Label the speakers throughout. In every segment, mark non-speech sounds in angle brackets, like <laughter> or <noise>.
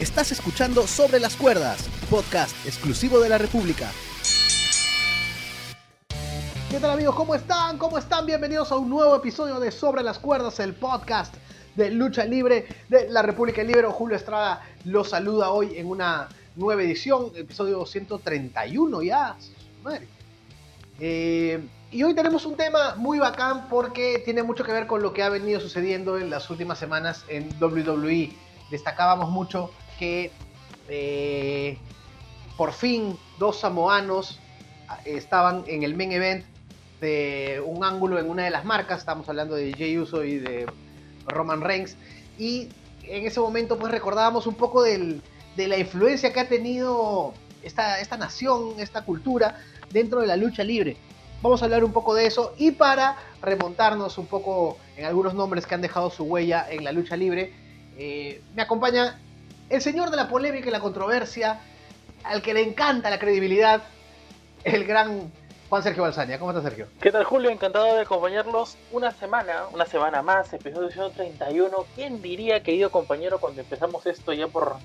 Speaker 1: Estás escuchando Sobre las Cuerdas, podcast exclusivo de la República. ¿Qué tal amigos? ¿Cómo están? ¿Cómo están? Bienvenidos a un nuevo episodio de Sobre las Cuerdas, el podcast de lucha libre de la República Libre. Julio Estrada los saluda hoy en una nueva edición, episodio 131 ya. Madre. Eh, y hoy tenemos un tema muy bacán porque tiene mucho que ver con lo que ha venido sucediendo en las últimas semanas en WWE. Destacábamos mucho que eh, por fin dos samoanos estaban en el main event de un ángulo en una de las marcas, estamos hablando de Jey Uso y de Roman Reigns, y en ese momento pues recordábamos un poco del, de la influencia que ha tenido esta, esta nación, esta cultura dentro de la lucha libre. Vamos a hablar un poco de eso y para remontarnos un poco en algunos nombres que han dejado su huella en la lucha libre, eh, me acompaña el señor de la polémica y la controversia, al que le encanta la credibilidad, el gran Juan Sergio Balsania. ¿Cómo estás, Sergio?
Speaker 2: ¿Qué tal, Julio? Encantado de acompañarlos una semana, una semana más, episodio 131. ¿Quién diría, querido compañero, cuando empezamos esto ya por,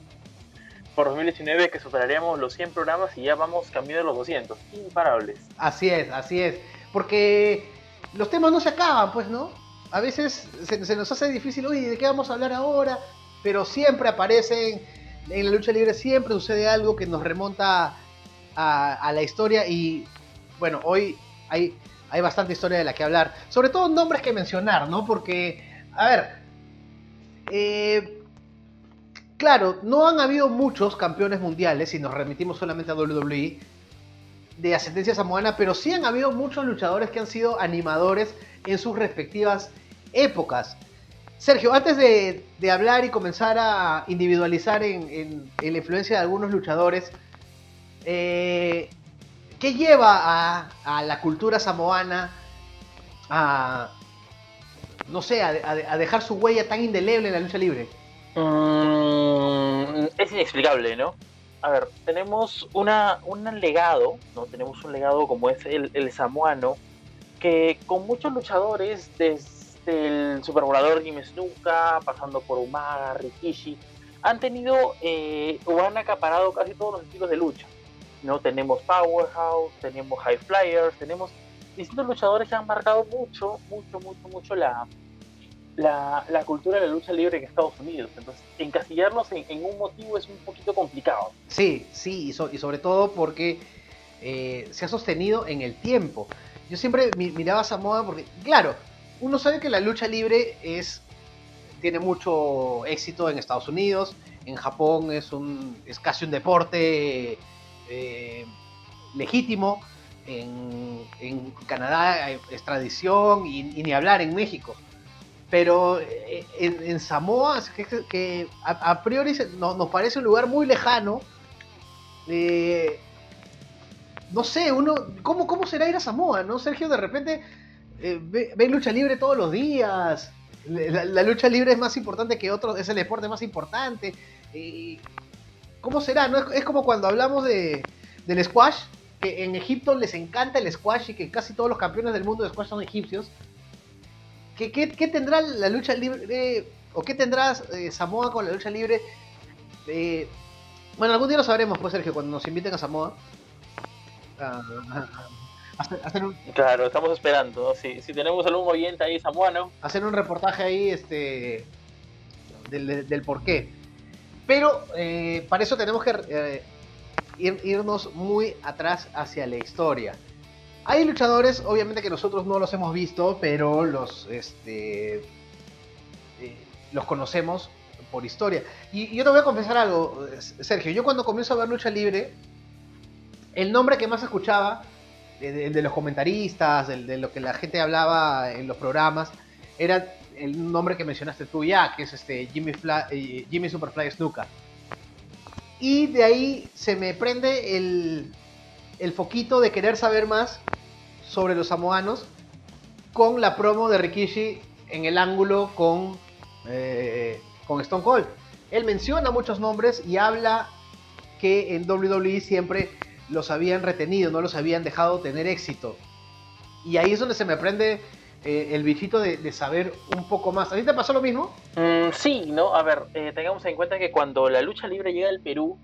Speaker 2: por 2019, que superaríamos los 100 programas y ya vamos camino de los 200? Imparables.
Speaker 1: Así es, así es. Porque los temas no se acaban, pues, ¿no? A veces se, se nos hace difícil, oye, ¿de qué vamos a hablar ahora? Pero siempre aparecen, en la lucha libre siempre sucede algo que nos remonta a, la historia y bueno, hoy hay, hay bastante historia de la que hablar, sobre todo nombres que mencionar, ¿no? Porque, a ver, eh, claro, no han habido muchos campeones mundiales, si nos remitimos solamente a WWE, de ascendencia samoana, pero sí han habido muchos luchadores que han sido animadores en sus respectivas épocas. Sergio, antes de, hablar y comenzar a individualizar en, la influencia de algunos luchadores, eh, ¿qué lleva a, la cultura samoana a, no sé, a, dejar su huella tan indeleble en la lucha libre?
Speaker 2: Mm, es inexplicable, ¿no? A ver, tenemos una, un legado, ¿no? Tenemos un legado como es el, el samoano, que con muchos luchadores desde el supervolador Jimmy Snuka, pasando por Umaga, Rikishi, han tenido eh, o han acaparado casi todos los estilos de lucha. ¿no? Tenemos Powerhouse, tenemos High Flyers, tenemos distintos luchadores que han marcado mucho, mucho, mucho, mucho la, la, la cultura de la lucha libre en Estados Unidos. Entonces, encasillarlos en, un motivo es un poquito complicado.
Speaker 1: Sí, sí, y, sobre todo porque eh, se ha sostenido en el tiempo. Yo siempre miraba esa moda porque, claro, uno sabe que la lucha libre es tiene mucho éxito en Estados Unidos, en Japón es un es casi un deporte eh, legítimo, en, Canadá es tradición y, ni hablar en México. Pero eh, en, Samoa, que, a, priori nos parece un lugar muy lejano, eh, no sé, uno, ¿cómo, ¿cómo será ir a Samoa? ¿No, Sergio? De repente eh, ve, lucha libre todos los días. La, lucha libre es más importante que otros, es el deporte más importante. ¿Cómo será? Es, como cuando hablamos de, del squash, que en Egipto les encanta el squash y que casi todos los campeones del mundo de squash son egipcios. ¿Qué, tendrá la lucha libre o qué tendrá eh, Samoa con la lucha libre? Eh, bueno, algún día lo sabremos, pues Sergio, cuando nos inviten a Samoa. Ah, ah.
Speaker 2: Claro, estamos esperando. Si, si tenemos algún oyente ahí samuano.
Speaker 1: Hacer un reportaje ahí este del, del por qué. Pero eh, para eso tenemos que eh, irnos muy atrás hacia la historia. Hay luchadores, obviamente que nosotros no los hemos visto, pero los, este, eh, los conocemos por historia. Y yo te voy a confesar algo, Sergio. Yo cuando comienzo a ver lucha libre, el nombre que más escuchaba de, los comentaristas, de, lo que la gente hablaba en los programas, era el nombre que mencionaste tú ya, que es este Jimmy, eh, Jimmy Superfly Snuka. Y de ahí se me prende el, el foquito de querer saber más sobre los samoanos con la promo de Rikishi en el ángulo con, eh, con Stone Cold. Él menciona muchos nombres y habla que en WWE siempre los habían retenido, no los habían dejado tener éxito. Y ahí es donde se me prende eh, el bichito de, saber un poco más. ¿A ti te pasó lo mismo?
Speaker 2: Mm, sí, ¿no? A ver, eh, tengamos en cuenta que cuando la lucha libre llega al Perú,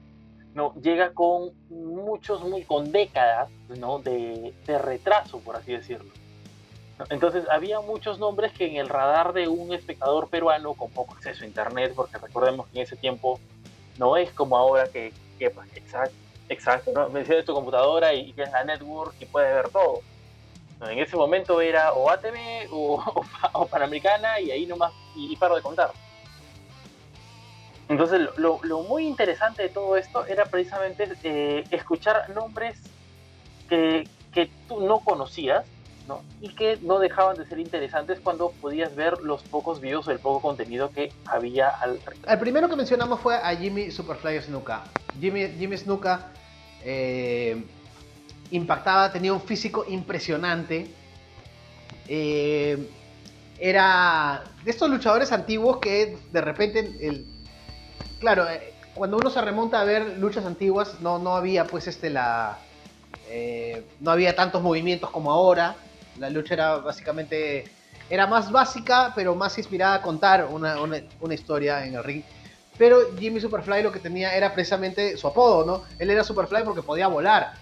Speaker 2: ¿no? Llega con muchos, muy, con décadas, ¿no? De, retraso, por así decirlo. Entonces había muchos nombres que en el radar de un espectador peruano con poco acceso a internet, porque recordemos que en ese tiempo no es como ahora que, que pues, exacto, exacto, ¿no? de tu computadora y tienes la network y puedes ver todo en ese momento era o ATV <laughs> o, Panamericana y ahí nomás, y, paro de contar. Entonces, lo, muy interesante de todo esto era precisamente eh, escuchar nombres que, tú no conocías, Y que no dejaban de ser interesantes cuando podías ver los pocos videos o el poco contenido que había al
Speaker 1: El primero que mencionamos fue a Jimmy Superfly Snuka. Jimmy, Jimmy Snuka eh, impactaba, tenía un físico impresionante. Eh, era de estos luchadores antiguos que de repente, el, claro, eh, cuando uno se remonta a ver luchas antiguas, no, no había pues este la... No había tantos movimientos como ahora. La lucha era básicamente... Era más básica, pero más inspirada a contar una, una, historia en el ring. Pero Jimmy Superfly lo que tenía era precisamente su apodo, ¿no? Él era Superfly porque podía volar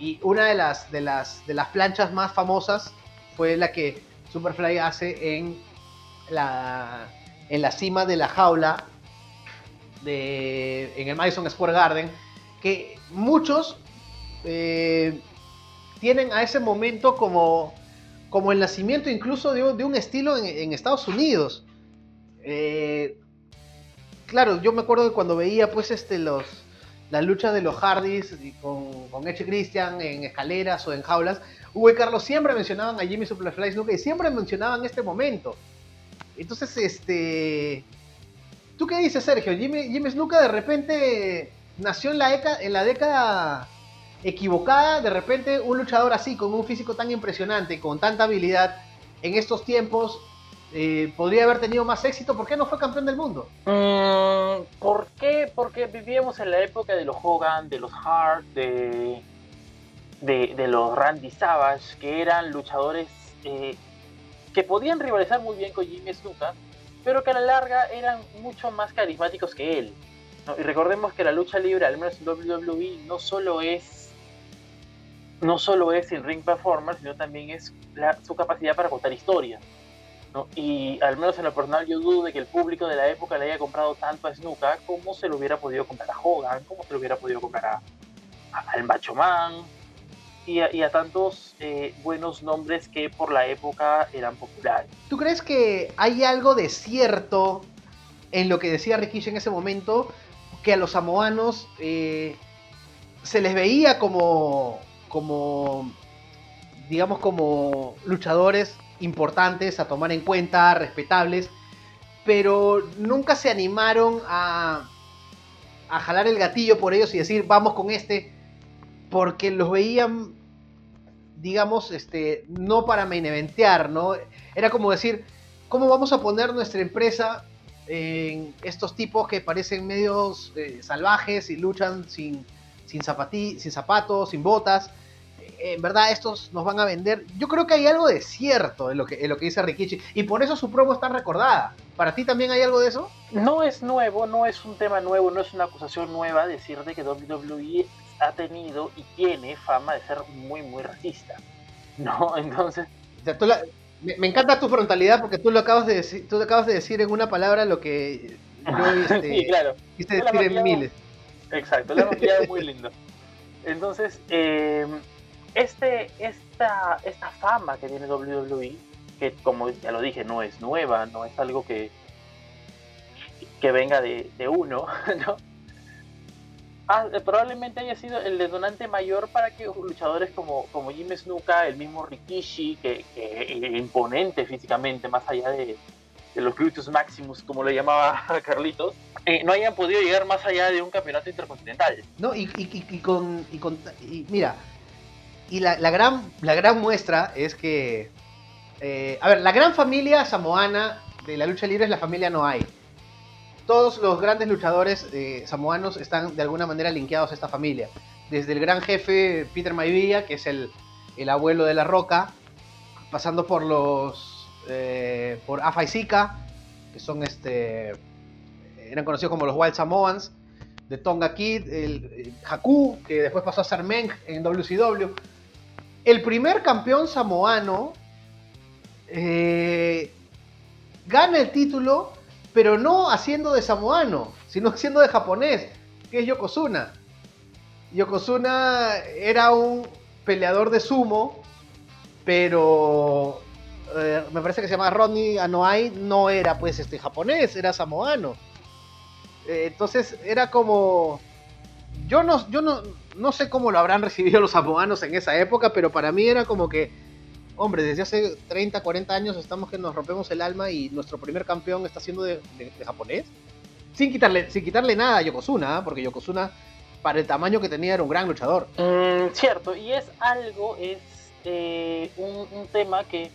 Speaker 1: y una de las, de las, de las planchas más famosas fue la que Superfly hace en la, en la cima de la jaula de, en el Madison Square Garden, que muchos eh, tienen a ese momento como, como el nacimiento incluso de, un estilo en, Estados Unidos. Eh, claro, yo me acuerdo de cuando veía pues este los la lucha de los Hardys con, con Edge Christian en escaleras o en jaulas, Hugo y Carlos siempre mencionaban a Jimmy Superfly Snuka y siempre mencionaban este momento. Entonces, este. ¿Tú qué dices, Sergio? Jimmy, Jimmy de repente nació en la década equivocada. De repente, un luchador así, con un físico tan impresionante, con tanta habilidad, en estos tiempos, eh, podría haber tenido más éxito. ¿Por qué no fue campeón del mundo?
Speaker 2: Mm, ¿Por qué? Porque vivíamos en la época de los Hogan, de los Hart, de, de, los Randy Savage, que eran luchadores eh, que podían rivalizar muy bien con Jimmy Snuka, pero que a la larga eran mucho más carismáticos que él. Y recordemos que la lucha libre, al menos en WWE, no solo es no solo es el ring performance, sino también es su capacidad para contar historias. Y al menos en lo personal yo dudo de que el público de la época le haya comprado tanto a Snuka como se lo hubiera podido comprar a Hogan, como se lo hubiera podido comprar a, al Macho Man y a, tantos eh, buenos nombres que por la época eran populares.
Speaker 1: ¿Tú crees que hay algo de cierto en lo que decía Rikishi en ese momento? Que a los samoanos eh, se les veía como, como, digamos, como luchadores importantes a tomar en cuenta, respetables, pero nunca se animaron a, a jalar el gatillo por ellos y decir, vamos con este, porque los veían, digamos, este, no para main eventear, ¿no? Era como decir, ¿cómo vamos a poner nuestra empresa en estos tipos que parecen medios eh, salvajes y luchan sin, sin, zapatí, sin zapatos, sin botas? en verdad estos nos van a vender. Yo creo que hay algo de cierto en lo que, en lo que dice Rikichi y por eso su promo está recordada. ¿Para ti también hay algo de eso?
Speaker 2: No es nuevo, no es un tema nuevo, no es una acusación nueva decir de que WWE ha tenido y tiene fama de ser muy, muy racista. ¿No? <laughs> Entonces...
Speaker 1: me, encanta tu frontalidad porque tú lo acabas de decir, tú acabas de decir en una palabra lo que yo <laughs>
Speaker 2: este, sí, claro.
Speaker 1: quise decir en miles.
Speaker 2: Exacto, hemos quedado muy lindo. Entonces, eh, este, esta, esta fama que tiene WWE, que como ya lo dije, no es nueva, no es algo que, que venga de, uno, <laughs> ¿no? Ah, probablemente haya sido el detonante mayor para que luchadores como, como Jim Snuka, el mismo Rikishi, que, que imponente físicamente, más allá de, los glúteos máximos, como le llamaba <laughs> Carlitos, eh, no hayan podido llegar más allá de un campeonato intercontinental.
Speaker 1: No, y, y, con, y, con, y mira, y la, gran, la gran muestra es que. Eh, a ver, la gran familia samoana de la lucha libre es la familia Noai. Todos los grandes luchadores eh, samoanos están de alguna manera linkeados a esta familia. Desde el gran jefe Peter Maivia, que es el, el abuelo de la roca, pasando por los eh, por Afa y Sika, que son este. eran conocidos como los Wild Samoans, de Tonga Kid, el, Haku, que después pasó a ser Meng en WCW. El primer campeón samoano eh, gana el título, pero no haciendo de samoano, sino <laughs> haciendo de japonés, que es Yokozuna. Yokozuna era un peleador de sumo, pero eh, me parece que se llama Rodney Anoa'i, no era pues este japonés, era samoano. Eh, entonces era como... Yo no, yo no, no sé cómo lo habrán recibido los samoanos en esa época, pero para mí era como que, hombre, desde hace 30, 40 años estamos que nos rompemos el alma y nuestro primer campeón está siendo de, japonés. Sin quitarle, sin quitarle nada a Yokozuna, ¿eh? porque Yokozuna, para el tamaño que tenía, era un gran luchador.
Speaker 2: Mm, cierto, y es algo, es eh, un, tema que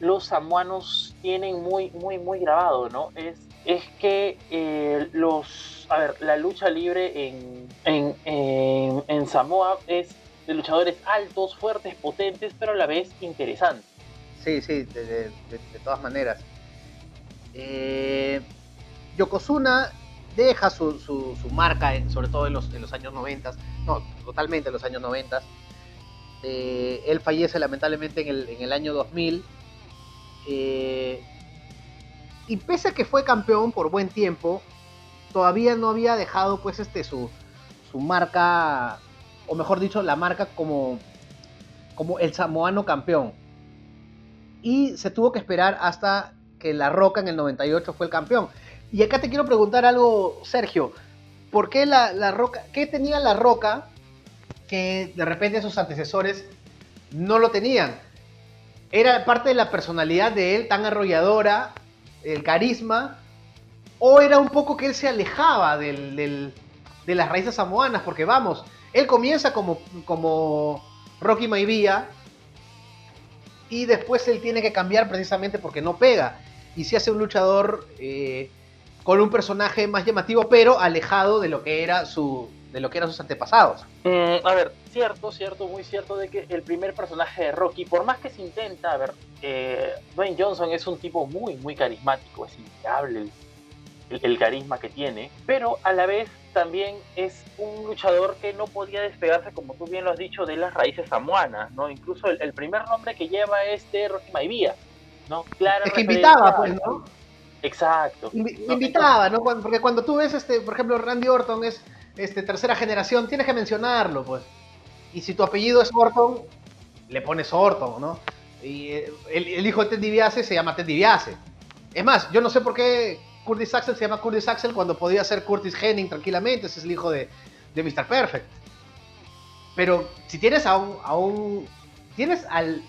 Speaker 2: los samoanos tienen muy, muy, muy grabado, ¿no? Es, es que eh, los, a ver, la lucha libre en, en, en, Samoa es de luchadores altos, fuertes, potentes, pero a la vez interesantes.
Speaker 1: Sí, sí, de, todas maneras. Eh, Yokozuna deja su, su, marca, sobre todo en los, en los años 90, no, totalmente en los años 90. Eh, él fallece lamentablemente en el, en el año 2000 eh, y pese a que fue campeón por buen tiempo, todavía no había dejado pues este su, su marca, o mejor dicho, la marca como, como el samoano campeón. Y se tuvo que esperar hasta que La Roca en el 98 fue el campeón. Y acá te quiero preguntar algo, Sergio. ¿Por qué la, la Roca, qué tenía La Roca que de repente sus antecesores no lo tenían? Era parte de la personalidad de él, tan arrolladora, el carisma, o era un poco que él se alejaba de las raíces samoanas, porque vamos, él comienza como, como Rocky Maivia y después él tiene que cambiar precisamente porque no pega y se hace un luchador eh, con un personaje más llamativo, pero alejado de lo que era su, de lo que eran sus antepasados.
Speaker 2: Mm, a ver, cierto, cierto, muy cierto de que el primer personaje de Rocky, por más que se intenta, a ver, eh, Dwayne Johnson es un tipo muy, muy carismático, es innegable el, carisma que tiene, pero a la vez también es un luchador que no podía despegarse, como tú bien lo has dicho, de las raíces samuanas, ¿no? Incluso el, primer nombre que lleva es de Rocky Maivia, ¿no?
Speaker 1: Claro. Es que invitaba, pues, ¿no?
Speaker 2: Exacto.
Speaker 1: invitaba, ¿no? Porque cuando tú ves, este, por ejemplo, Randy Orton es este, tercera generación, tienes que mencionarlo, pues. Y si tu apellido es Orton, le pones Orton, ¿no? Y eh, el, hijo de Ted DiBiase se llama Ted DiBiase. Es más, yo no sé por qué Curtis Axel se llama Curtis Axel cuando podía ser Curtis Henning tranquilamente, ese es el hijo de, de Mr. Perfect. Pero si tienes a un, a un. Tienes al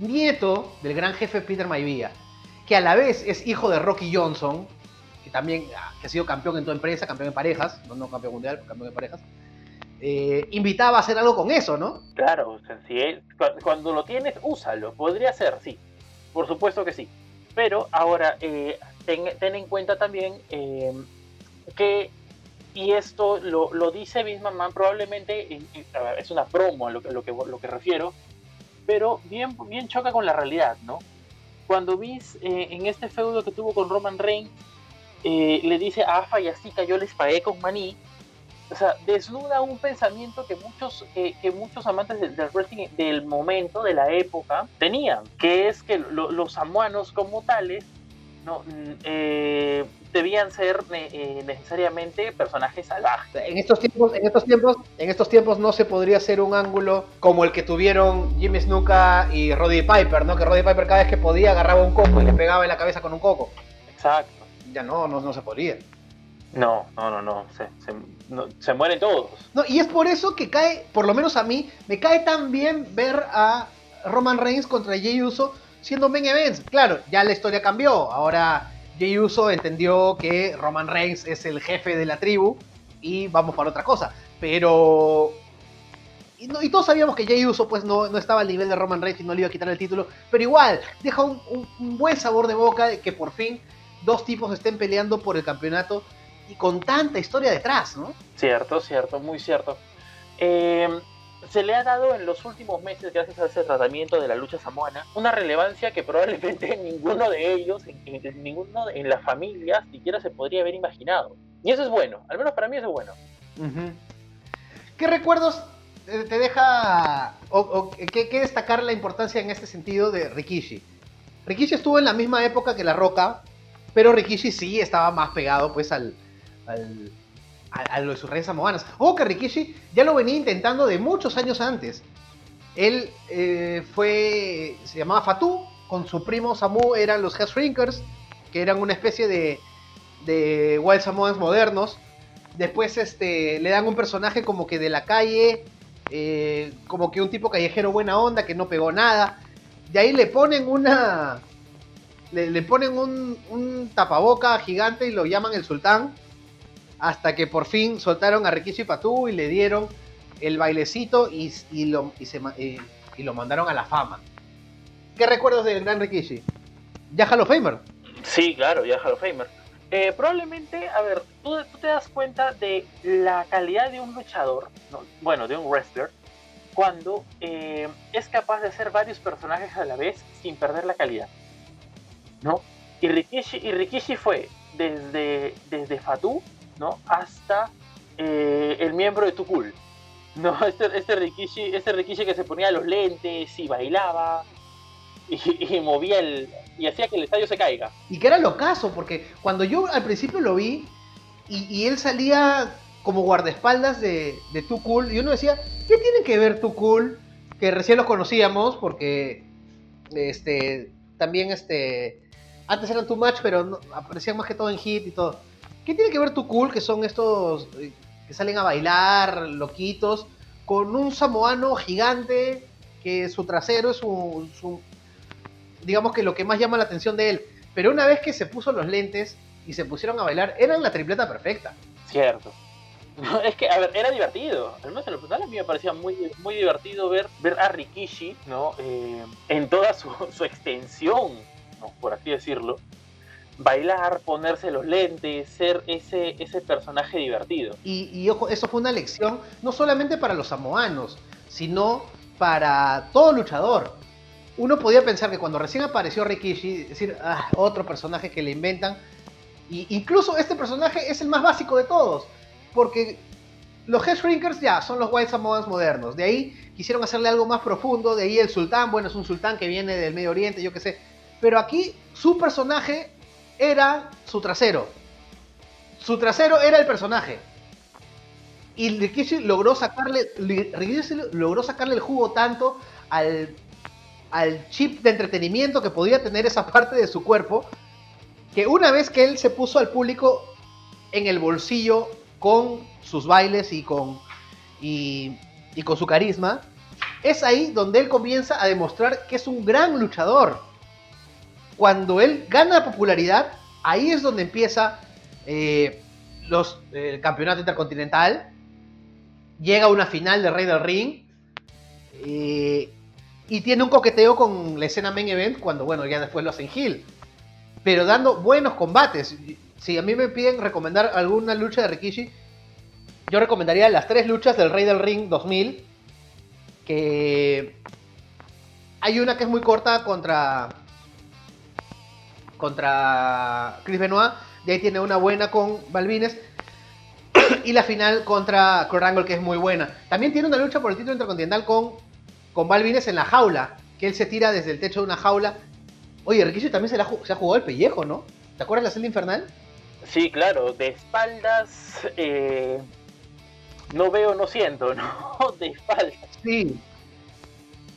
Speaker 1: nieto del gran jefe Peter Maivia, que a la vez es hijo de Rocky Johnson, también ah, que ha sido campeón en tu empresa, campeón en parejas, no, no campeón mundial, campeón en parejas, eh, invitaba a hacer algo con eso, ¿no?
Speaker 2: Claro, si cuando lo tienes, úsalo. Podría ser, sí. Por supuesto que sí. Pero ahora, eh, ten, en cuenta también em, que, y esto lo, lo dice McMahon, probablemente es una promo a lo, lo, que, lo que refiero, pero bien, bien choca con la realidad, ¿no? Cuando Vince eh, en este feudo que tuvo con Roman Reigns, eh, le dice a Afa y a Zika, yo les pagué con maní, o sea, desnuda un pensamiento que muchos, que muchos amantes del, wrestling del momento, de la época, tenían, que es que los samuanos como tales no, mm, eh, debían ser eh, necesariamente personajes salvajes.
Speaker 1: En estos tiempos, en estos tiempos, en estos tiempos no se podría hacer un ángulo como el que tuvieron Jimmy Snuka y Roddy Piper, ¿no? Que Roddy Piper cada vez que podía agarraba un coco y le pegaba en la cabeza con un coco.
Speaker 2: Exacto
Speaker 1: ya no, no, no se podría.
Speaker 2: No, no, no, no. Se, se, mueren todos.
Speaker 1: No, y es por eso que cae, por lo menos a mí, me cae tan bien ver a Roman Reigns contra Jey Uso siendo main events. Claro, ya la historia cambió. Ahora Jey Uso entendió que Roman Reigns es el jefe de la tribu y vamos para otra cosa. Pero. Y, todos sabíamos que Jey Uso pues no, no, estaba al nivel de Roman Reigns y no le iba a quitar el título. Pero igual, deja un, un buen sabor de boca de que por fin dos tipos estén peleando por el campeonato y con tanta historia detrás, ¿no?
Speaker 2: Cierto, cierto, muy cierto. Eh, se le ha dado en los últimos meses, gracias a ese tratamiento de la lucha samoana, una relevancia que probablemente <laughs> ninguno de ellos, en, ninguno en las familias, siquiera se podría haber imaginado. Y eso es bueno, al menos para mí eso es bueno.
Speaker 1: ¿Qué recuerdos te deja, o, ¿qué, destacar la importancia en este sentido de Rikishi? Rikishi estuvo en la misma época que La Roca, pero Rikishi sí estaba más pegado pues al, al a, los reyes samoanas. O que Rikishi ya lo venía intentando de muchos años antes. Él eh, fue, se llamaba Fatu, con su primo Samu eran los Shrinkers, que eran una especie de, de Wild Samoans modernos. Después este, le dan un personaje como que de la calle, eh, como que un tipo callejero buena onda, que no pegó nada. De ahí le ponen una... Le, ponen un, un tapaboca gigante y lo llaman el sultán hasta que por fin soltaron a Rikishi Patu y le dieron el bailecito y, lo, y, lo mandaron a la fama. ¿Qué recuerdos del gran Rikishi? ¿Ya Hall of Famer?
Speaker 2: Sí, claro, ya Hall of Famer. Eh, probablemente, a ver, tú, te das cuenta de la calidad de un luchador, bueno, de un wrestler, cuando eh, es capaz de hacer varios personajes a la vez sin perder la calidad. ¿No? Y Rikishi, y fue desde, desde Fatu ¿no? Hasta eh, el miembro de Tukul. ¿no? <laughs> Este, este, Rikishi, este Rikishi que se ponía los lentes y bailaba <laughs> y, movía el. y hacía que el estadio se caiga.
Speaker 1: Y que era lo caso, porque cuando yo al principio lo vi y, él salía como guardaespaldas de, de Cool, y uno decía, ¿qué tiene que ver Cool? Que recién los conocíamos, porque este también este antes eran Too Much, pero aparecían más que todo en Hit y todo. ¿Qué tiene que ver tu cool, que son estos eh, que salen a bailar, loquitos, con un samoano gigante que su trasero es su, digamos que lo que más llama la atención de él. Pero una vez que se puso los lentes y se pusieron a bailar, eran la tripleta perfecta.
Speaker 2: Cierto. es que, a ver, era divertido. Al menos en lo personal a mí me parecía muy, muy divertido ver, ver a Rikishi, ¿no? Eh, en toda su extensión, por así decirlo bailar, ponerse los lentes, ser ese, ese personaje divertido.
Speaker 1: Y, ojo, eso fue una lección no solamente para los samoanos, sino para todo luchador. Uno podía pensar que cuando recién apareció Rikishi, decir, ah, otro personaje que le inventan, y incluso este personaje es el más básico de todos, porque los Head Shrinkers ya son los White Samoans modernos, de ahí quisieron hacerle algo más profundo, de ahí el sultán, bueno, es un sultán que viene del Medio Oriente, yo qué sé, pero aquí su personaje era su trasero. Su trasero era el personaje. Y Rikishi logró sacarle, logró sacarle el jugo tanto al, al chip de entretenimiento que podía tener esa parte de su cuerpo, que una vez que él se puso al público en el bolsillo con sus bailes y con, y, y con su carisma, es ahí donde él comienza a demostrar que es un gran luchador cuando él gana popularidad, ahí es donde empieza eh, los, el campeonato intercontinental. Llega a una final de Rey del Ring. Eh, y tiene un coqueteo con la escena main event cuando, bueno, ya después lo hacen Hill. Pero dando buenos combates. Si a mí me piden recomendar alguna lucha de Rikishi, yo recomendaría las tres luchas del Rey del Ring 2000. Que hay una que es muy corta contra contra Chris Benoit. De ahí tiene una buena con Balvines. y la final contra Kurt Angle, que es muy buena. También tiene una lucha por el título intercontinental con, con Balvines en la jaula. Que él se tira desde el techo de una jaula. Oye, Rikishi también se, se ha jugado el pellejo, ¿no? ¿Te acuerdas de la celda infernal?
Speaker 2: Sí, claro, de espaldas. Eh, no veo, no siento, ¿no? De espaldas.
Speaker 1: Sí.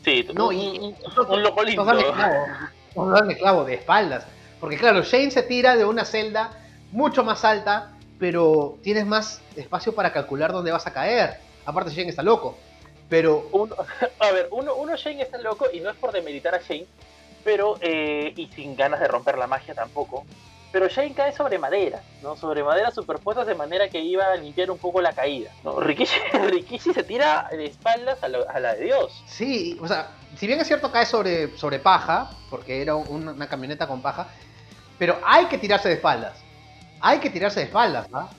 Speaker 2: Sí,
Speaker 1: no, y, un, un, loco lindo. clavo de espaldas. Porque claro, Shane se tira de una celda mucho más alta, pero tienes más espacio para calcular dónde vas a caer. Aparte Shane está loco. Pero... <laughs>
Speaker 2: a ver, uno, uno Shane está loco y no es por demeritar a Shane, pero... Eh, y sin ganas de romper la magia tampoco. Pero Shane cae sobre madera, ¿no? Sobre madera superpuestas de manera que iba a limpiar un poco la caída. ¿no? Rikishi, <laughs> se tira de espaldas a, la de Dios.
Speaker 1: Sí, o sea, si bien es cierto cae sobre, sobre paja, porque era una camioneta con paja, pero hay que tirarse de espaldas. Hay que tirarse de espaldas. ¿ah?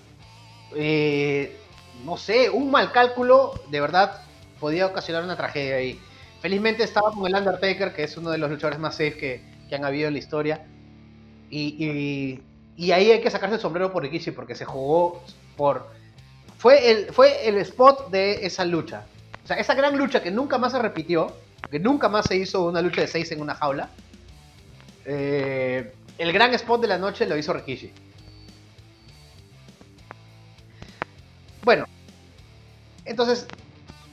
Speaker 1: Eh, no sé, un mal cálculo, de verdad, podía ocasionar una tragedia ahí. Felizmente estaba con el Undertaker, que es uno de los luchadores más safe que, que han habido en la historia. Y, y, ahí hay que sacarse el sombrero por Rikishi, porque se jugó por... Fue el, fue el spot de esa lucha. O sea, esa gran lucha que nunca más se repitió, que nunca más se hizo una lucha de seis en una jaula. Eh, el gran spot de la noche lo hizo Rikishi. Bueno, entonces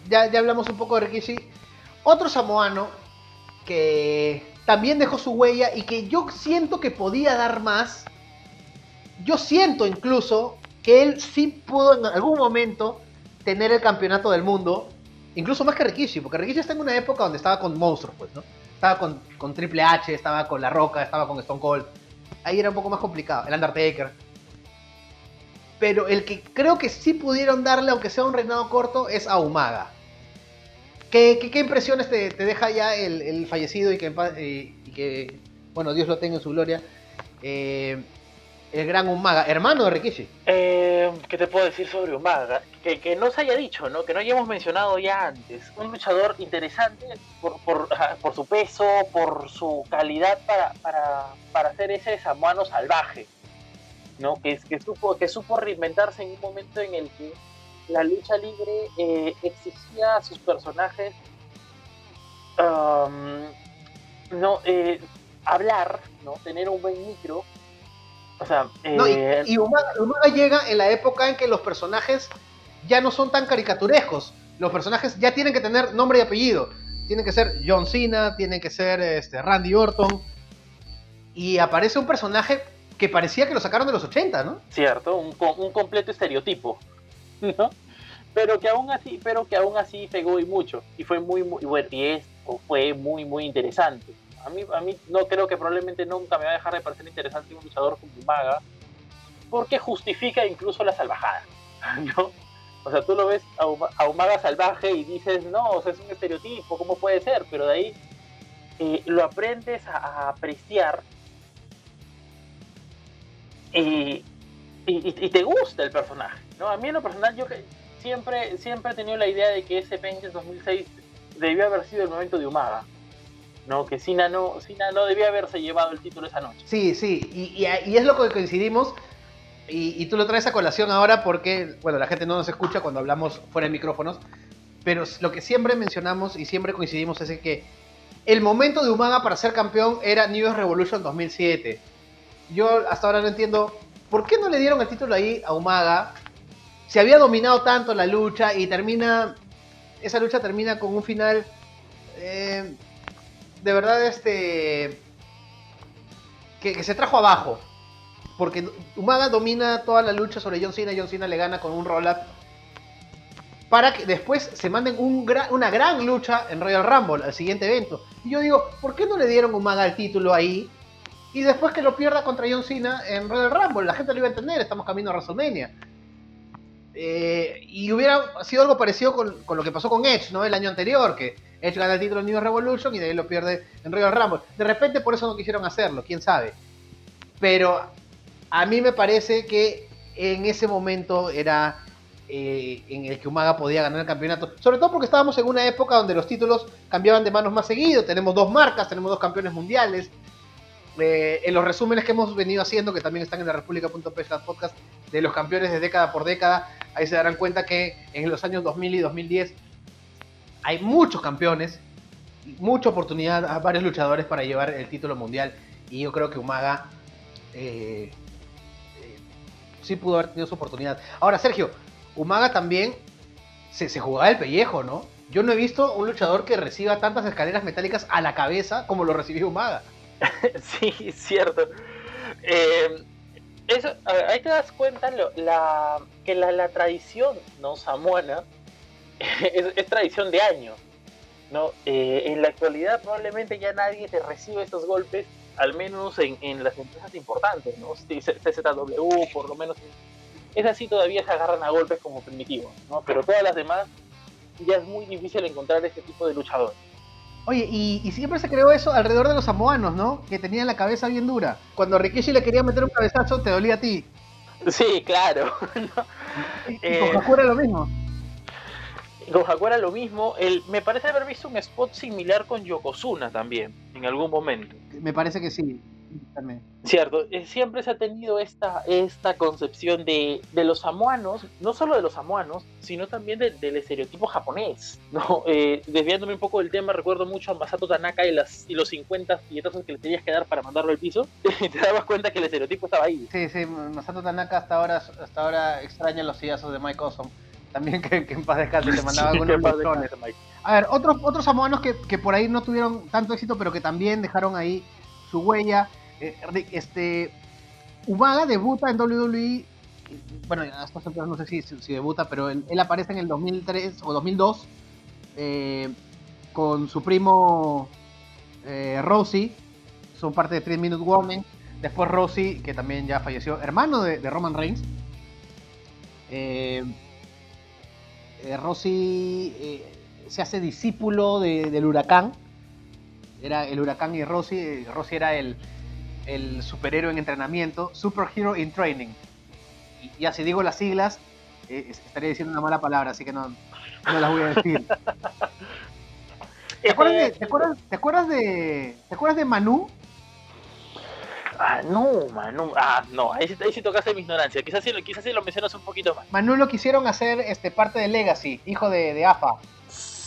Speaker 1: ya, ya hablamos un poco de Rikishi. Otro samoano que también dejó su huella y que yo siento que podía dar más. Yo siento incluso que él sí pudo en algún momento tener el campeonato del mundo, incluso más que Rikishi, porque Rikishi está en una época donde estaba con monstruos, pues, ¿no? Estaba con, con Triple H, estaba con La Roca, estaba con Stone Cold. Ahí era un poco más complicado, el Undertaker. Pero el que creo que sí pudieron darle, aunque sea un reinado corto, es a Umaga. ¿Qué, impresiones te, deja ya el, fallecido y que, y que, bueno, Dios lo tenga en su gloria? Eh, el gran Umaga, hermano de Rikishi.
Speaker 2: Eh, ¿Qué te puedo decir sobre Umaga? Que, que, no se haya dicho, ¿no? Que no hayamos mencionado ya antes. Un luchador interesante por, por, por su peso, por su calidad para, para, para hacer ese samuano salvaje, ¿no? Que, que, supo, que supo reinventarse en un momento en el que la lucha libre eh, exigía a sus personajes no eh, hablar, ¿no? Tener un buen micro. O sea,
Speaker 1: eh, y, Umaga, llega en la época en que los personajes ya no son tan caricaturescos. Los personajes ya tienen que tener nombre y apellido. Tienen que ser John Cena, tienen que ser este, Randy Orton. Y aparece un personaje que parecía que lo sacaron de los 80, ¿no?
Speaker 2: Cierto, un, un completo estereotipo. <laughs> ¿no? Pero que aún así, pero que aún así pegó y mucho. Y fue muy, muy bueno, y fue muy, muy interesante. A mí, a mí no creo que probablemente nunca me va a dejar de parecer interesante un luchador como Umaga, porque justifica incluso la salvajada, <laughs> ¿no? O sea, tú lo ves a, Umaga salvaje y dices, no, o sea, es un estereotipo, ¿cómo puede ser? Pero de ahí eh, lo aprendes a, apreciar y, y, te gusta el personaje. ¿No? A mí en lo personal yo siempre, siempre he tenido la idea de que ese Vengeance 2006 debió haber sido el momento de Umaga. ¿no? Que Sina no, debía haberse llevado el título esa noche.
Speaker 1: Sí, sí, y, y, es lo que coincidimos. Y, y, tú lo traes a colación ahora porque, bueno, la gente no nos escucha cuando hablamos fuera de micrófonos. Pero lo que siempre mencionamos y siempre coincidimos es que el momento de Umaga para ser campeón era New Year's Revolution 2007. Yo hasta ahora no entiendo por qué no le dieron el título ahí a Umaga se había dominado tanto la lucha y termina, esa lucha termina con un final eh, de verdad este que, se trajo abajo. Porque Umaga domina toda la lucha sobre John Cena, John Cena le gana con un roll-up para que después se manden un una gran lucha en Royal Rumble, al siguiente evento. Y yo digo, ¿por qué no le dieron Umaga el título ahí? Y después que lo pierda contra John Cena en Royal Rumble, la gente lo iba a entender, estamos camino a WrestleMania. Eh, y hubiera sido algo parecido con, lo que pasó con Edge, ¿no? El año anterior, que Edge gana el título en New Revolution y de ahí lo pierde en Royal Rumble. De repente por eso no quisieron hacerlo, quién sabe. Pero a mí me parece que en ese momento era eh, en el que Umaga podía ganar el campeonato. Sobre todo porque estábamos en una época donde los títulos cambiaban de manos más seguido. Tenemos dos marcas, tenemos dos campeones mundiales. Eh, en los resúmenes que hemos venido haciendo, que también están en la República.p podcast, de los campeones de década por década, ahí se darán cuenta que en los años 2000 y 2010 hay muchos campeones, mucha oportunidad a varios luchadores para llevar el título mundial. Y yo creo que Umaga eh, eh, sí pudo haber tenido su oportunidad. Ahora, Sergio, Umaga también se, se jugaba el pellejo, ¿no? Yo no he visto un luchador que reciba tantas escaleras metálicas a la cabeza como lo recibió Umaga. <laughs>
Speaker 2: sí, cierto. Eh, eso, ahí te das cuenta la, que la, tradición no samuana <laughs> es, tradición de años. ¿no? Eh, en la actualidad probablemente ya nadie te recibe estos golpes, al menos en, las empresas importantes, ¿no? CZW, por lo menos. Es así, todavía se agarran a golpes como primitivos, ¿no? Pero todas las demás ya es muy difícil encontrar este tipo de luchadores.
Speaker 1: Oye, y, siempre se creó eso alrededor de los samoanos, ¿no? Que tenían la cabeza bien dura. Cuando Rikishi le quería meter un cabezazo, te dolía a ti.
Speaker 2: Sí, claro. <laughs>
Speaker 1: Y, eh, lo mismo.
Speaker 2: Con Haku era lo mismo. El, me parece haber visto un spot similar con Yokozuna también, en algún momento.
Speaker 1: Me parece que sí.
Speaker 2: Cierto, eh, siempre se ha tenido esta, esta concepción de, de los samoanos, no solo de los samoanos, sino también del estereotipo japonés. ¿no? <laughs> Eh, desviándome un poco del tema, recuerdo mucho a Masato Tanaka y, las, y los 50 billetazos que le tenías que dar para mandarlo al piso, <laughs> y te dabas cuenta que el estereotipo estaba ahí.
Speaker 1: Sí, sí, Masato Tanaka hasta ahora, hasta ahora extraña los sillazos de Mike Awesome. También que, en paz descanse te mandaba <laughs> algunos botones. A ver, otros, otros samoanos que, que por ahí no tuvieron tanto éxito, pero que también dejaron ahí su huella. Eh, este, Umaga debuta en WWE, bueno, hasta no sé si, si, debuta, pero él, aparece en el 2003 o 2002 eh, con su primo eh, Rosie, son parte de 3 Minute Warning. Después Rosie, que también ya falleció, hermano de, Roman Reigns. Eh, Rosie se hace discípulo del huracán. Era el huracán y Rosie. Rosie era el, el superhéroe en entrenamiento, Superhero in Training. Y, ya si digo las siglas, eh, estaría diciendo una mala palabra, así que no, no las voy a decir. ¿Te acuerdas de, te acuerdas, te acuerdas de, ¿te acuerdas de Manu?
Speaker 2: Ah, no, Manu. Ah, no, ahí, ahí sí tocaste mi ignorancia. Quizás sí, quizás sí lo mencionas un poquito más.
Speaker 1: Manu lo quisieron hacer este, parte de Legacy, hijo de, de AFA.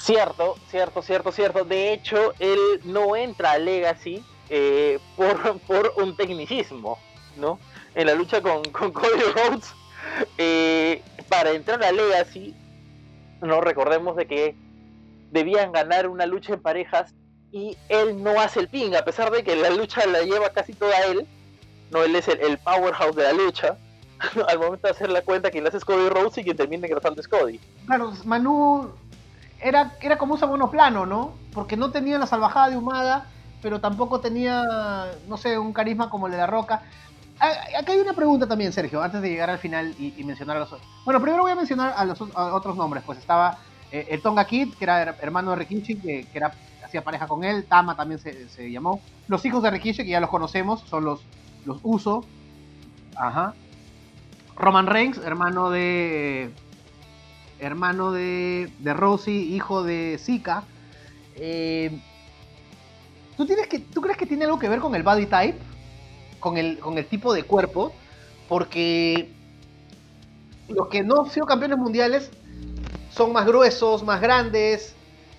Speaker 2: Cierto, cierto, cierto, cierto. De hecho, él no entra a Legacy eh, por, <laughs> por, un tecnicismo, ¿no? En la lucha con, con Cody Rhodes, eh, para entrar a Legacy, no recordemos de que debían ganar una lucha en parejas y él no hace el ping, a pesar de que la lucha la lleva casi toda él, no, él es el, powerhouse de la lucha. <laughs> Al momento de hacer la cuenta, quien le hace es Cody Rhodes y quien termina ingresando es Cody.
Speaker 1: Claro, Manu era, era como un segundo plano, ¿no? Porque no tenía la salvajada de Humada pero tampoco tenía, no sé, un carisma como el de La Roca. Acá hay una pregunta también, Sergio, antes de llegar al final y, mencionar a los otros. Bueno, primero voy a mencionar a los otros nombres. Pues estaba eh, el Tonga Kid, que era hermano de Rikishi, que, era, hacía pareja con él. Tama también se, llamó. Los hijos de Rikishi, que ya los conocemos, son los, los Uso. Ajá. Roman Reigns, hermano de. Hermano de, de Rosie, hijo de Zika. Eh, ¿Tú, tienes que, ¿Tú crees que tiene algo que ver con el body type? Con el, con el tipo de cuerpo. Porque los que no han sido campeones mundiales son más gruesos, más grandes,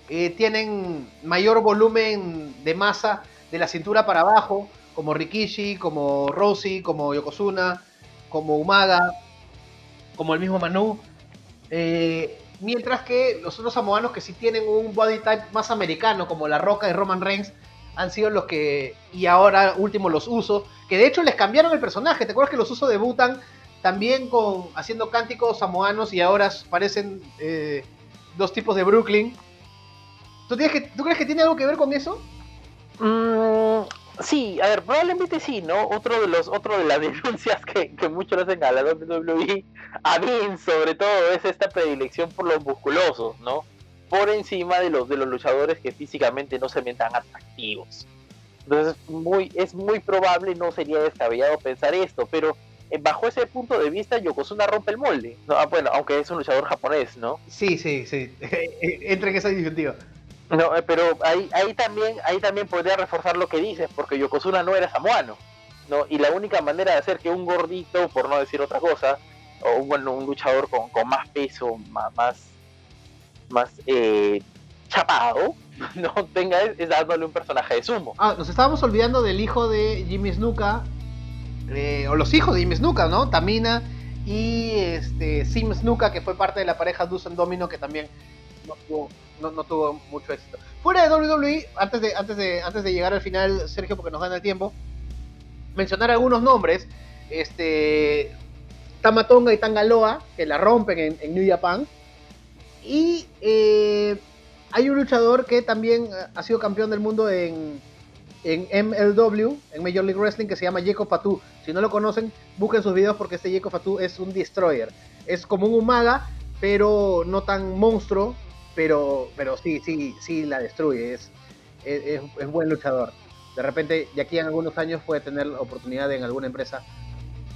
Speaker 1: eh, tienen mayor volumen de masa de la cintura para abajo, como Rikishi, como Rosie, como Yokozuna, como Umaga, como el mismo Manu. Eh, mientras que los otros samoanos que sí tienen un body type más americano, como La Roca y Roman Reigns, han sido los que, y ahora último los usos, que de hecho les cambiaron el personaje, ¿te acuerdas que los usos debutan también con haciendo cánticos samoanos y ahora parecen eh, dos tipos de Brooklyn? ¿Tú, que, ¿Tú, crees que tiene algo que ver con eso?
Speaker 2: Mm, sí, a ver, probablemente sí, ¿no? Otro de los, otro de las <laughs> denuncias que, que muchos hacen a la WWE, a mí sobre todo, es esta predilección por los musculosos, ¿no? por encima de los de los luchadores que físicamente no se ven tan atractivos. Entonces muy, es muy probable, no sería descabellado pensar esto, pero eh, bajo ese punto de vista Yokozuna rompe el molde. Ah, bueno, aunque es un luchador japonés, ¿no?
Speaker 1: Sí, sí, sí. <laughs> Entra en esa disyuntiva.
Speaker 2: No, eh, pero ahí, ahí también, ahí también podría reforzar lo que dices, porque Yokozuna no era samoano, ¿no? Y la única manera de hacer que un gordito, por no decir otra cosa, o bueno, un luchador con, con más peso, más, más más eh, chapado <laughs> no tenga es, dándole un personaje de sumo.
Speaker 1: Ah, nos estábamos olvidando del hijo de Jimmy Snuka, eh, o los hijos de Jimmy Snuka, ¿no? Tamina y este, Sim Snuka, que fue parte de la pareja Dusan Domino, que también no tuvo, no, tuvo mucho éxito. Fuera de WWE, antes de, antes, de, antes de llegar al final, Sergio, porque nos dan el tiempo, mencionar algunos nombres. Este, Tamatonga y Tangaloa, que la rompen en, en New Japan. Y eh, hay un luchador que también ha sido campeón del mundo en, en MLW, en Major League Wrestling, que se llama Jacob Fatu. Si no lo conocen, busquen sus videos porque este Jacob Fatu es un destroyer. Es como un Umaga, pero no tan monstruo, pero, pero sí, sí, sí la destruye. Es, es, es buen luchador. De repente, de aquí en algunos años puede tener la oportunidad en alguna empresa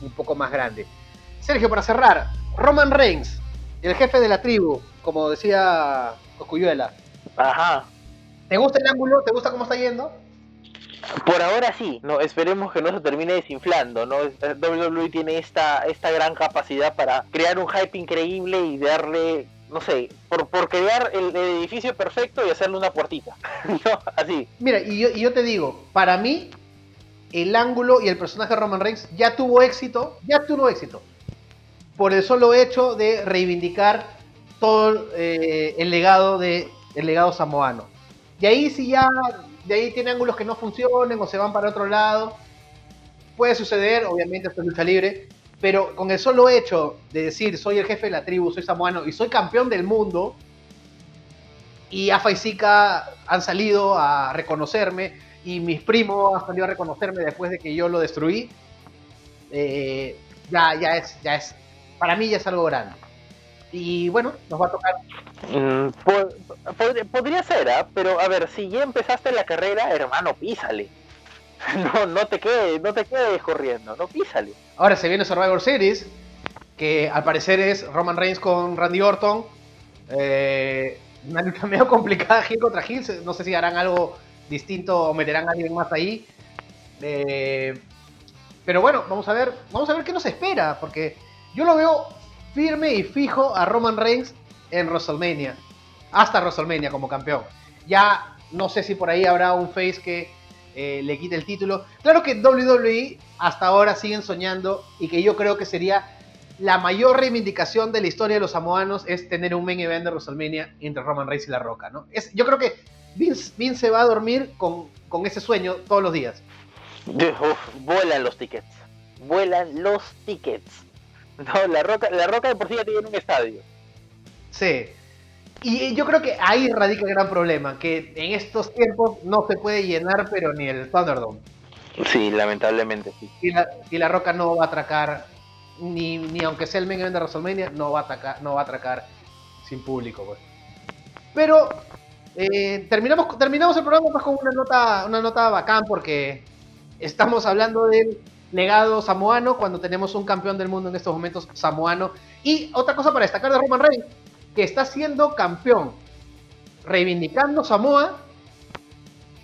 Speaker 1: un poco más grande. Sergio, para cerrar, Roman Reigns el jefe de la tribu, como decía Cocuyuela.
Speaker 2: Ajá.
Speaker 1: ¿Te gusta el ángulo? ¿Te gusta cómo está yendo?
Speaker 2: Por ahora sí, no, esperemos que no se termine desinflando, ¿no? WWE tiene esta, esta gran capacidad para crear un hype increíble y darle, no sé, por, por crear el, edificio perfecto y hacerle una puertita. <laughs> Así.
Speaker 1: Mira, y yo, y yo te digo, para mí, el ángulo y el personaje de Roman Reigns ya tuvo éxito, ya tuvo éxito, por el solo hecho de reivindicar todo eh, el legado de el legado samoano. Y ahí si ya de ahí tiene ángulos que no funcionen o se van para otro lado. Puede suceder, obviamente esto es lucha libre, pero con el solo hecho de decir soy el jefe de la tribu, soy samoano y soy campeón del mundo, y Afa y Zika han salido a reconocerme, y mis primos han salido a reconocerme después de que yo lo destruí, eh, ya, ya, es, ya es, para mí ya es algo grande. Y bueno, nos va a tocar.
Speaker 2: Mm, podría ser, ¿ah? pero a ver, si ya empezaste la carrera, hermano, písale. <laughs> No, no te quedes, no te quedes corriendo, no písale.
Speaker 1: Ahora se viene Survivor Series, que al parecer es Roman Reigns con Randy Orton. Eh, una lucha <laughs> medio complicada, Gil contra Gil. No sé si harán algo distinto o meterán a alguien más ahí. Eh, pero bueno, vamos a ver, vamos a ver qué nos espera, porque yo lo veo firme y fijo a Roman Reigns en WrestleMania. Hasta WrestleMania como campeón. Ya no sé si por ahí habrá un face que eh, le quite el título. Claro que WWE hasta ahora siguen soñando y que yo creo que sería la mayor reivindicación de la historia de los samoanos es tener un main event de WrestleMania entre Roman Reigns y La Roca. ¿no? Es, yo creo que Vince, Vince va a dormir con, con ese sueño todos los días.
Speaker 2: vuelan los tickets. Vuelan los tickets. No, la Roca, la Roca de por sí ya tiene un estadio.
Speaker 1: Sí. Y yo creo que ahí radica el gran problema, que en estos tiempos no se puede llenar, pero ni el Thunderdome.
Speaker 2: Sí, lamentablemente sí.
Speaker 1: Y la, la Roca no va a atracar, ni, ni aunque sea el main event de WrestleMania, no va a, atacar, no va a atracar sin público. Pues. Pero eh, terminamos, terminamos el programa pues, con una nota, una nota bacán, porque estamos hablando del legado samoano cuando tenemos un campeón del mundo en estos momentos samoano. Y otra cosa para destacar de Roman Reigns, que está siendo campeón, reivindicando Samoa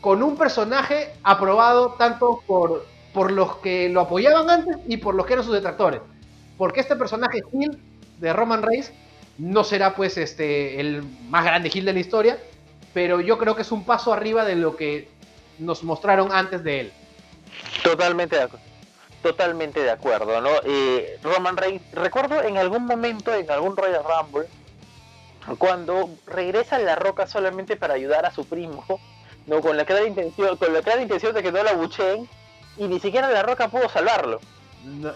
Speaker 1: con un personaje aprobado tanto por, por los que lo apoyaban antes y por los que eran sus detractores. Porque este personaje Hill de Roman Reigns no será pues este el más grande Hill de la historia, pero yo creo que es un paso arriba de lo que nos mostraron antes de él.
Speaker 2: Totalmente de acuerdo totalmente de acuerdo, ¿no? Eh, Roman Reigns, recuerdo en algún momento, en algún Royal Rumble, cuando regresa a la roca solamente para ayudar a su primo, ¿no? Con la clara intención, con la clara intención de que no la bucheen, y ni siquiera la roca pudo salvarlo.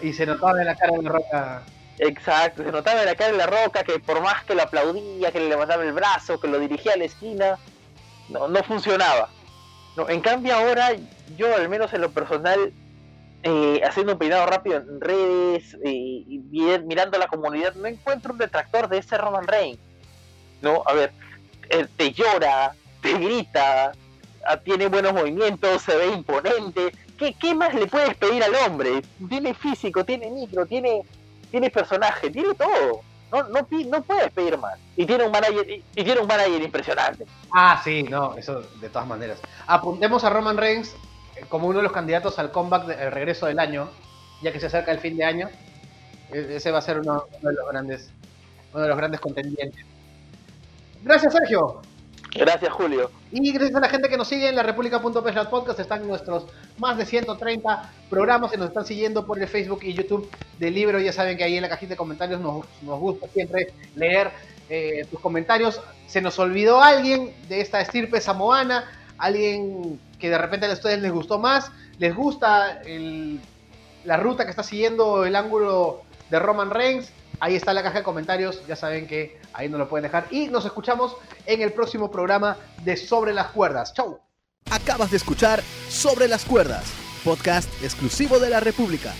Speaker 1: y se notaba en la cara de la roca.
Speaker 2: Exacto, se notaba en la cara de la roca que por más que lo aplaudía, que le levantaba el brazo, que lo dirigía a la esquina, no, no funcionaba. No, en cambio ahora, yo al menos en lo personal, eh, haciendo un peinado rápido en redes eh, y mirando la comunidad, no encuentro un detractor de ese Roman Reigns. ¿No? A ver, eh, te llora, te grita, ah, tiene buenos movimientos, se ve imponente. ¿Qué, ¿Qué, más le puedes pedir al hombre? Tiene físico, tiene micro, tiene, tiene personaje, tiene todo. No, no, no puedes pedir más. Y tiene un manager, y, tiene un manager impresionante.
Speaker 1: Ah, sí, no, eso de todas maneras. Apuntemos a Roman Reigns como uno de los candidatos al comeback, del regreso del año, ya que se acerca el fin de año. E-, ese va a ser uno, de los grandes, uno de los grandes contendientes. Gracias, Sergio.
Speaker 2: Gracias, Julio.
Speaker 1: Y gracias a la gente que nos sigue en la República.pes Podcast. Están nuestros más de 130 programas y nos están siguiendo por el Facebook y YouTube del libro. Ya saben que ahí en la cajita de comentarios nos, gusta siempre leer eh, tus comentarios. Se nos olvidó alguien de esta estirpe samoana, alguien que de repente a ustedes les gustó más, les gusta la ruta que está siguiendo el ángulo de Roman Reigns, ahí está la caja de comentarios, ya saben que ahí nos lo pueden dejar. Y nos escuchamos en el próximo programa de Sobre las Cuerdas. ¡Chau!
Speaker 3: Acabas de escuchar Sobre las Cuerdas, podcast exclusivo de la República.